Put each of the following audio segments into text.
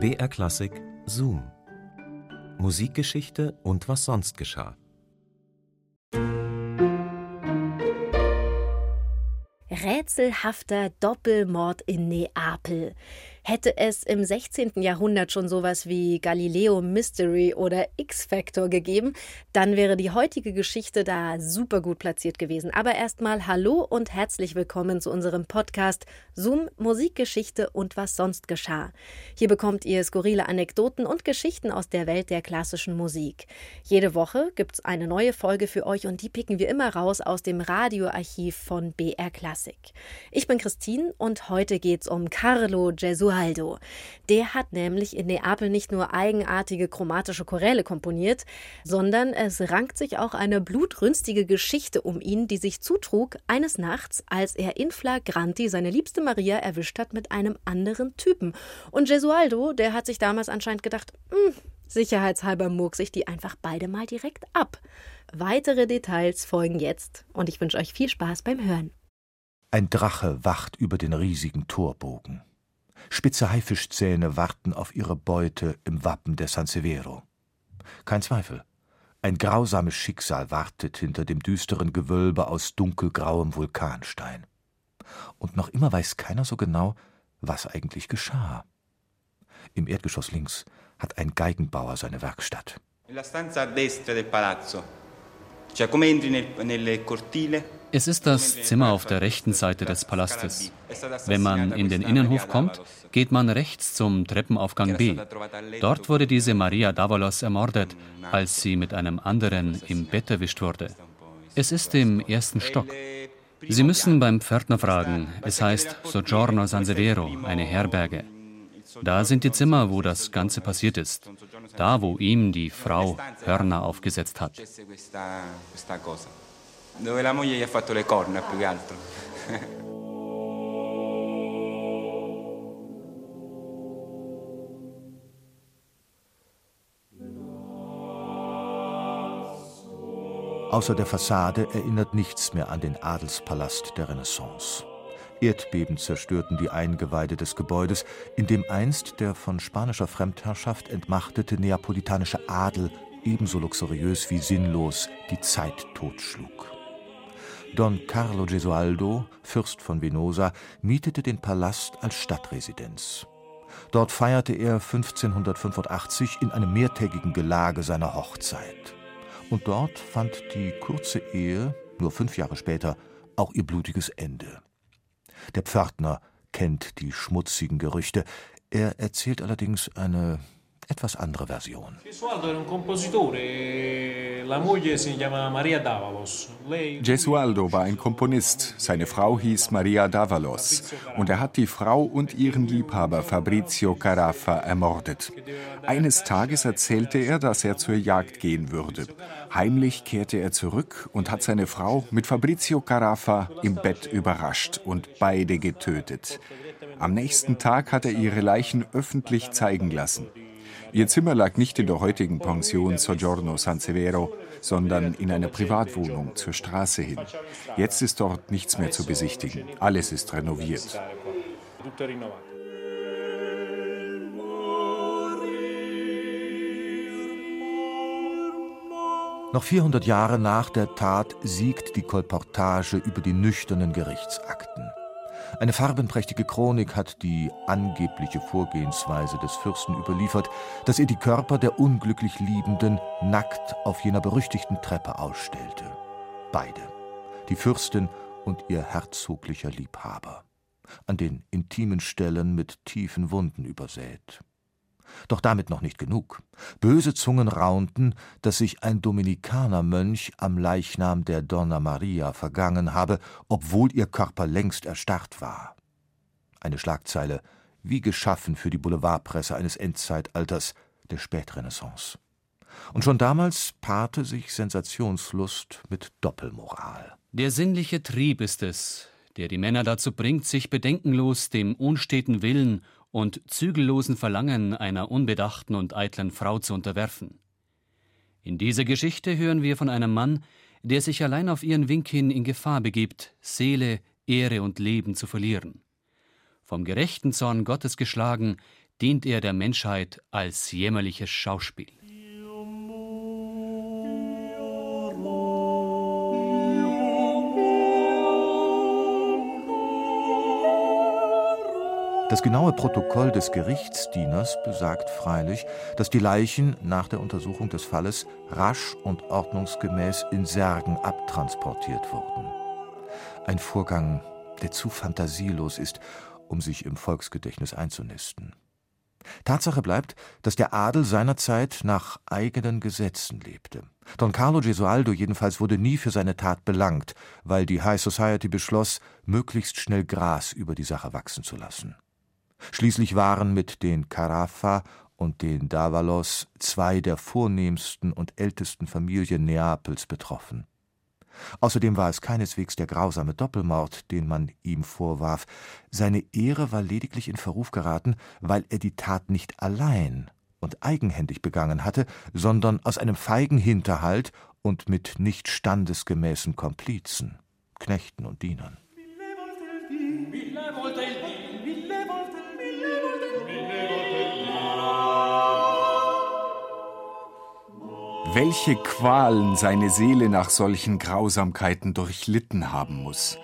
BR Klassik Zoom. Musikgeschichte und was sonst geschah. Rätselhafter Doppelmord in Neapel. Hätte es im 16. Jahrhundert schon sowas wie Galileo Mystery oder X-Factor gegeben, dann wäre die heutige Geschichte da super gut platziert gewesen. Aber erstmal hallo und herzlich willkommen zu unserem Podcast Zoom Musikgeschichte und was sonst geschah. Hier bekommt ihr skurrile Anekdoten und Geschichten aus der Welt der klassischen Musik. Jede Woche gibt's eine neue Folge für euch und die picken wir immer raus aus dem Radioarchiv von BR Classic. Ich bin Christine und heute geht's um Carlo Gesualdo. Gesualdo. Der hat nämlich in Neapel nicht nur eigenartige chromatische Choräle komponiert, sondern es rankt sich auch eine blutrünstige Geschichte um ihn, die sich zutrug eines Nachts, als er in flagranti seine liebste Maria erwischt hat mit einem anderen Typen. Und Gesualdo, der hat sich damals anscheinend gedacht, hm, sicherheitshalber murks ich die einfach beide mal direkt ab. Weitere Details folgen jetzt und ich wünsche euch viel Spaß beim Hören. Ein Drache wacht über den riesigen Torbogen. Spitze Haifischzähne warten auf ihre Beute im Wappen der San Severo. Kein Zweifel, ein grausames Schicksal wartet hinter dem düsteren Gewölbe aus dunkelgrauem Vulkanstein. Und noch immer weiß keiner so genau, was eigentlich geschah. Im Erdgeschoss links hat ein Geigenbauer seine Werkstatt. In la stanza destra del palazzo. Es ist das Zimmer auf der rechten Seite des Palastes. Wenn man in den Innenhof kommt, geht man rechts zum Treppenaufgang B. Dort wurde diese Maria Davalos ermordet, als sie mit einem anderen im Bett erwischt wurde. Es ist im ersten Stock. Sie müssen beim Pförtner fragen. Es heißt Soggiorno San Severo, eine Herberge. Da sind die Zimmer, wo das Ganze passiert ist. Da, wo ihm die Frau Hörner aufgesetzt hat. Außer der Fassade erinnert nichts mehr an den Adelspalast der Renaissance. Erdbeben zerstörten die Eingeweide des Gebäudes, in dem einst der von spanischer Fremdherrschaft entmachtete neapolitanische Adel ebenso luxuriös wie sinnlos die Zeit totschlug. Don Carlo Gesualdo, Fürst von Venosa, mietete den Palast als Stadtresidenz. Dort feierte er 1585 in einem mehrtägigen Gelage seine Hochzeit. Und dort fand die kurze Ehe, nur fünf Jahre später, auch ihr blutiges Ende. Der Pförtner kennt die schmutzigen Gerüchte, er erzählt allerdings eine etwas andere Version. Gesualdo war ein Komponist. Seine Frau hieß Maria Davalos. Und er hat die Frau und ihren Liebhaber Fabrizio Carafa ermordet. Eines Tages erzählte er, dass er zur Jagd gehen würde. Heimlich kehrte er zurück und hat seine Frau mit Fabrizio Carafa im Bett überrascht und beide getötet. Am nächsten Tag hat er ihre Leichen öffentlich zeigen lassen. Ihr Zimmer lag nicht in der heutigen Pension Soggiorno San Severo, sondern in einer Privatwohnung zur Straße hin. Jetzt ist dort nichts mehr zu besichtigen. Alles ist renoviert. Noch 400 Jahre nach der Tat siegt die Kolportage über die nüchternen Gerichtsakten. Eine farbenprächtige Chronik hat die angebliche Vorgehensweise des Fürsten überliefert, dass er die Körper der unglücklich Liebenden nackt auf jener berüchtigten Treppe ausstellte. Beide, die Fürstin und ihr herzoglicher Liebhaber, an den intimen Stellen mit tiefen Wunden übersät. Doch damit noch nicht genug. Böse Zungen raunten, dass sich ein Dominikanermönch am Leichnam der Donna Maria vergangen habe, obwohl ihr Körper längst erstarrt war. Eine Schlagzeile, wie geschaffen für die Boulevardpresse eines Endzeitalters der Spätrenaissance. Und schon damals paarte sich Sensationslust mit Doppelmoral. Der sinnliche Trieb ist es, der die Männer dazu bringt, sich bedenkenlos dem unsteten Willen und zügellosen Verlangen einer unbedachten und eitlen Frau zu unterwerfen. In dieser Geschichte hören wir von einem Mann, der sich allein auf ihren Wink hin in Gefahr begibt, Seele, Ehre und Leben zu verlieren. Vom gerechten Zorn Gottes geschlagen, dient er der Menschheit als jämmerliches Schauspiel. Das genaue Protokoll des Gerichtsdieners besagt freilich, dass die Leichen nach der Untersuchung des Falles rasch und ordnungsgemäß in Särgen abtransportiert wurden. Ein Vorgang, der zu fantasielos ist, um sich im Volksgedächtnis einzunisten. Tatsache bleibt, dass der Adel seinerzeit nach eigenen Gesetzen lebte. Don Carlo Gesualdo jedenfalls wurde nie für seine Tat belangt, weil die High Society beschloss, möglichst schnell Gras über die Sache wachsen zu lassen. Schließlich waren mit den Carafa und den Davalos zwei der vornehmsten und ältesten Familien Neapels betroffen. Außerdem war es keineswegs der grausame Doppelmord, den man ihm vorwarf. Seine Ehre war lediglich in Verruf geraten, weil er die Tat nicht allein und eigenhändig begangen hatte, sondern aus einem feigen Hinterhalt und mit nicht standesgemäßen Komplizen, Knechten und Dienern. Welche Qualen seine Seele nach solchen Grausamkeiten durchlitten haben muss.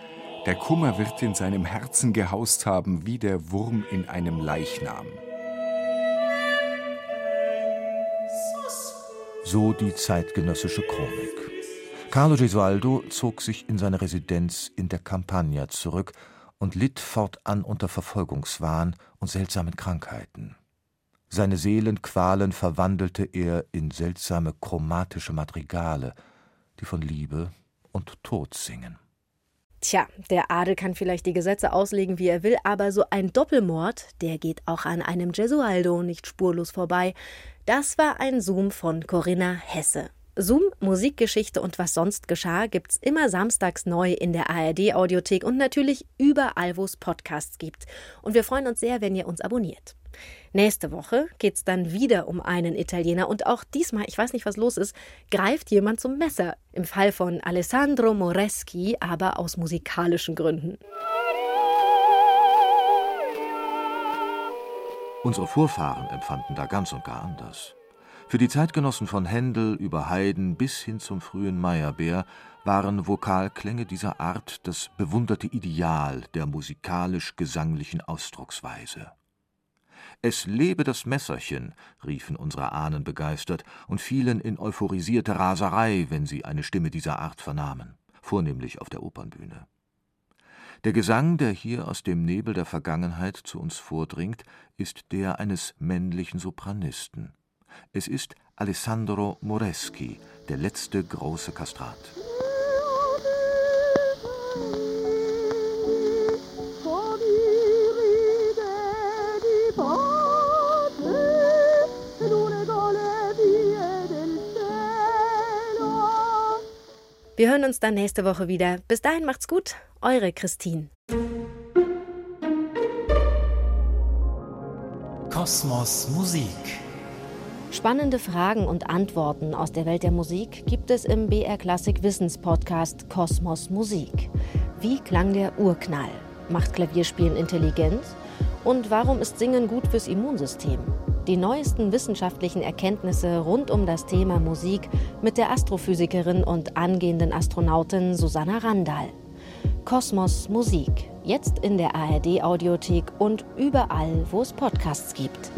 Der Kummer wird in seinem Herzen gehaust haben wie der Wurm in einem Leichnam. So die zeitgenössische Chronik. Carlo Gesualdo zog sich in seine Residenz in der Campagna zurück und litt fortan unter Verfolgungswahn und seltsamen Krankheiten. Seine Seelenqualen verwandelte er in seltsame chromatische Madrigale, die von Liebe und Tod singen. Tja, der Adel kann vielleicht die Gesetze auslegen, wie er will, aber so ein Doppelmord, der geht auch an einem Gesualdo nicht spurlos vorbei. Das war ein Zoom von Corinna Hesse. Zoom, Musikgeschichte und was sonst geschah, gibt's immer samstags neu in der ARD-Audiothek und natürlich überall, wo es Podcasts gibt. Und wir freuen uns sehr, wenn ihr uns abonniert. Nächste Woche geht es dann wieder um einen Italiener und auch diesmal, ich weiß nicht, was los ist, greift jemand zum Messer. Im Fall von Alessandro Moreschi, aber aus musikalischen Gründen. Unsere Vorfahren empfanden da ganz und gar anders. Für die Zeitgenossen von Händel über Haydn bis hin zum frühen Meyerbeer waren Vokalklänge dieser Art das bewunderte Ideal der musikalisch-gesanglichen Ausdrucksweise. Es lebe das Messerchen, riefen unsere Ahnen begeistert und fielen in euphorisierte Raserei, wenn sie eine Stimme dieser Art vernahmen, vornehmlich auf der Opernbühne. Der Gesang, der hier aus dem Nebel der Vergangenheit zu uns vordringt, ist der eines männlichen Sopranisten. Es ist Alessandro Moreschi, der letzte große Kastrat. Wir hören uns dann nächste Woche wieder. Bis dahin macht's gut. Eure Christine. Kosmos Musik. Spannende Fragen und Antworten aus der Welt der Musik gibt es im BR Klassik Wissenspodcast Kosmos Musik. Wie klang der Urknall? Macht Klavierspielen intelligent? Und warum ist Singen gut fürs Immunsystem? Die neuesten wissenschaftlichen Erkenntnisse rund um das Thema Musik mit der Astrophysikerin und angehenden Astronautin Susanna Randall. Kosmos Musik, jetzt in der ARD Audiothek und überall, wo es Podcasts gibt.